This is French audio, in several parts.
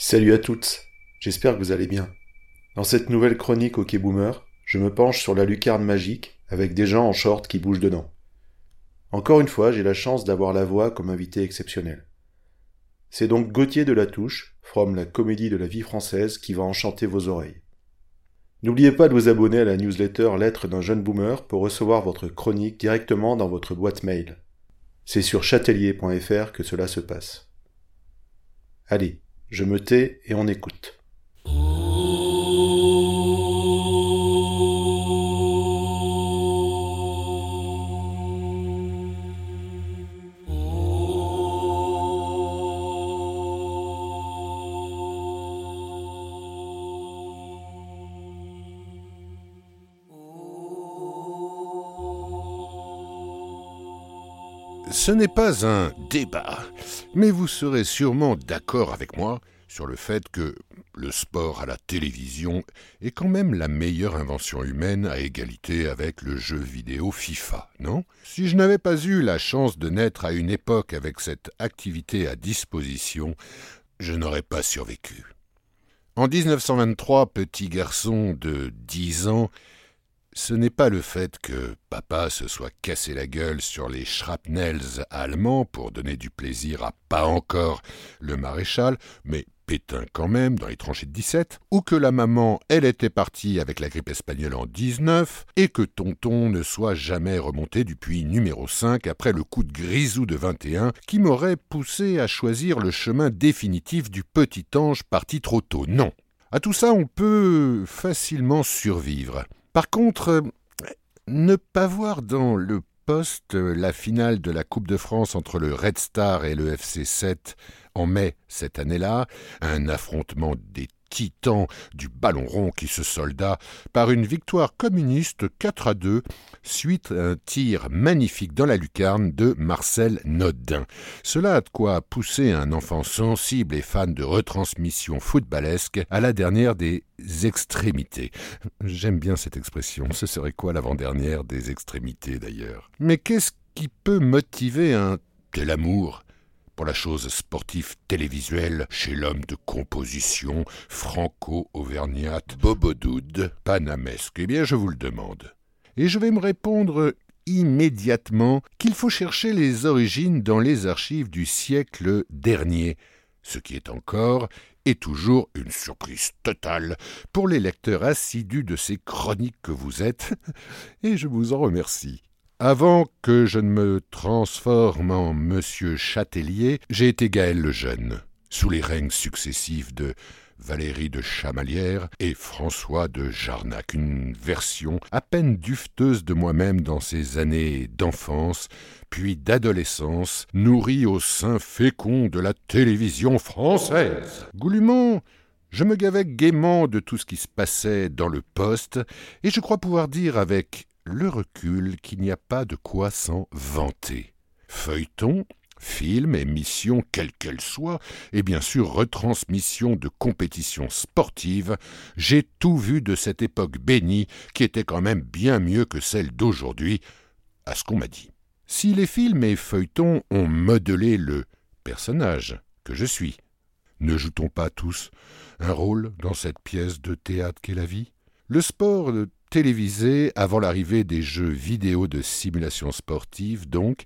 Salut à toutes, j'espère que vous allez bien. Dans cette nouvelle chronique OK Boomer, je me penche sur la lucarne magique avec des gens en short qui bougent dedans. Encore une fois, j'ai la chance d'avoir la voix comme invité exceptionnel. C'est donc Gauthier de la Touche, from la comédie de la vie française, qui va enchanter vos oreilles. N'oubliez pas de vous abonner à la newsletter Lettre d'un jeune boomer pour recevoir votre chronique directement dans votre boîte mail. C'est sur chatelier.fr que cela se passe. Allez, je me tais et on écoute. Ce n'est pas un débat, mais vous serez sûrement d'accord avec moi sur le fait que le sport à la télévision est quand même la meilleure invention humaine à égalité avec le jeu vidéo FIFA, non? Si je n'avais pas eu la chance de naître à une époque avec cette activité à disposition, je n'aurais pas survécu. En 1923, petit garçon de 10 ans, ce n'est pas le fait que papa se soit cassé la gueule sur les shrapnels allemands pour donner du plaisir à pas encore le maréchal, mais Pétain quand même dans les tranchées de 17, ou que la maman, elle était partie avec la grippe espagnole en 19, et que tonton ne soit jamais remonté du puits numéro 5 après le coup de grisou de 21 qui m'aurait poussé à choisir le chemin définitif du petit ange parti trop tôt. Non. À tout ça, on peut facilement survivre. Par contre, ne pas voir dans le poste la finale de la Coupe de France entre le Red Star et le FC 7 en mai cette année-là, un affrontement titan du ballon rond qui se solda par une victoire communiste 4 à 2 suite à un tir magnifique dans la lucarne de Marcel Nodin. Cela a de quoi pousser un enfant sensible et fan de retransmission footballesque à la dernière des extrémités. J'aime bien cette expression. Ce serait quoi l'avant-dernière des extrémités d'ailleurs? Mais qu'est-ce qui peut motiver un tel amour? Pour la chose sportive télévisuelle chez l'homme de composition franco-auvergnate Bobodoud, panamesque Eh bien, je vous le demande. Et je vais me répondre immédiatement qu'il faut chercher les origines dans les archives du siècle dernier, ce qui est encore et toujours une surprise totale pour les lecteurs assidus de ces chroniques que vous êtes, et je vous en remercie. Avant que je ne me transforme en Monsieur Châtelier, j'ai été Gaël le Jeune, sous les règnes successifs de Valérie de Chamalières et François de Jarnac, une version à peine dufteuse de moi-même dans ces années d'enfance, puis d'adolescence, nourrie au sein fécond de la télévision française. Goulûment, je me gavais gaiement de tout ce qui se passait dans le poste, et je crois pouvoir dire avec le recul qu'il n'y a pas de quoi s'en vanter. Feuilleton, film, émission, quelle qu'elle soit, et bien sûr retransmission de compétitions sportives, j'ai tout vu de cette époque bénie qui était quand même bien mieux que celle d'aujourd'hui, à ce qu'on m'a dit. Si les films et feuilletons ont modelé le personnage que je suis, ne joue-t-on pas tous un rôle dans cette pièce de théâtre qu'est la vie? Le sport télévisé avant l'arrivée des jeux vidéo de simulation sportive, donc,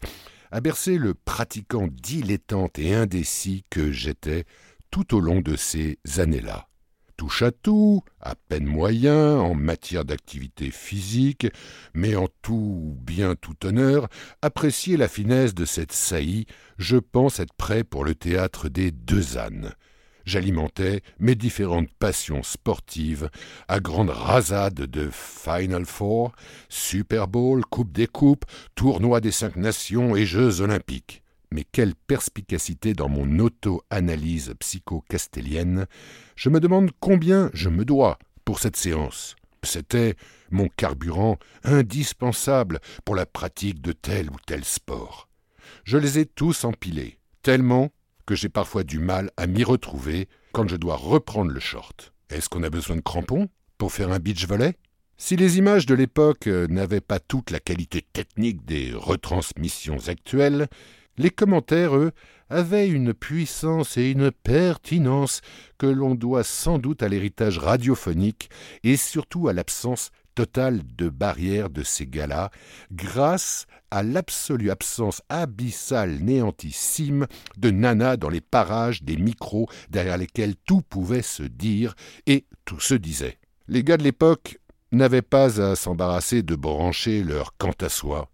a bercé le pratiquant dilettante et indécis que j'étais tout au long de ces années-là. Touche à tout, à peine moyen en matière d'activité physique, mais en tout bien tout honneur, apprécier la finesse de cette saillie, je pense être prêt pour le théâtre des deux ânes j'alimentais mes différentes passions sportives à grande rasade de Final Four, Super Bowl, Coupe des Coupes, Tournoi des Cinq Nations et Jeux Olympiques. Mais quelle perspicacité dans mon auto-analyse psycho-castellienne Je me demande combien je me dois pour cette séance. C'était mon carburant indispensable pour la pratique de tel ou tel sport. Je les ai tous empilés, tellement que j'ai parfois du mal à m'y retrouver quand je dois reprendre le short. Est-ce qu'on a besoin de crampons pour faire un beach volley? Si les images de l'époque euh, n'avaient pas toute la qualité technique des retransmissions actuelles, les commentaires, eux, avait une puissance et une pertinence que l'on doit sans doute à l'héritage radiophonique et surtout à l'absence totale de barrière de ces galas, grâce à l'absolue absence abyssale néantissime de Nana dans les parages des micros derrière lesquels tout pouvait se dire et tout se disait. Les gars de l'époque n'avaient pas à s'embarrasser de brancher leur quant à soi.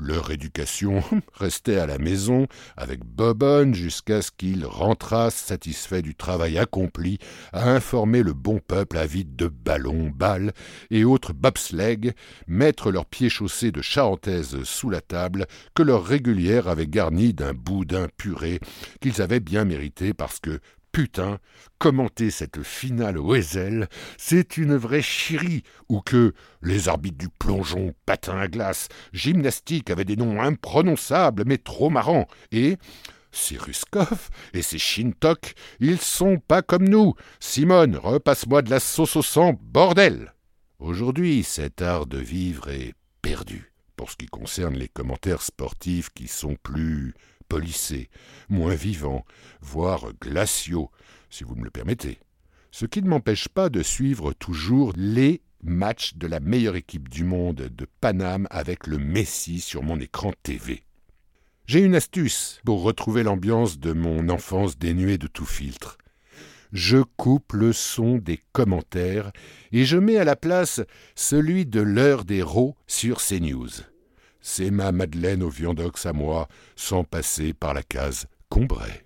Leur éducation restait à la maison avec Bobonne jusqu'à ce qu'ils rentrassent satisfaits du travail accompli à informer le bon peuple avide de ballons, balles et autres bobsleigh, mettre leurs pieds chaussés de charentaises sous la table que leur régulière avait garni d'un boudin puré qu'ils avaient bien mérité parce que putain, commenter cette finale au c'est une vraie chirie, ou que les arbitres du plongeon, patin à glace, gymnastique avaient des noms imprononçables mais trop marrants, et c'est Ruskov et c'est Shintok, ils sont pas comme nous. Simone, repasse-moi de la sauce au sang, bordel. Aujourd'hui, cet art de vivre est perdu. Pour ce qui concerne les commentaires sportifs qui sont plus polissés, moins vivants, voire glaciaux, si vous me le permettez. Ce qui ne m'empêche pas de suivre toujours les matchs de la meilleure équipe du monde de Paname avec le Messi sur mon écran TV. J'ai une astuce pour retrouver l'ambiance de mon enfance dénuée de tout filtre. Je coupe le son des commentaires et je mets à la place celui de l'heure des rots sur CNews. C'est ma Madeleine au viandox à moi, sans passer par la case Combray.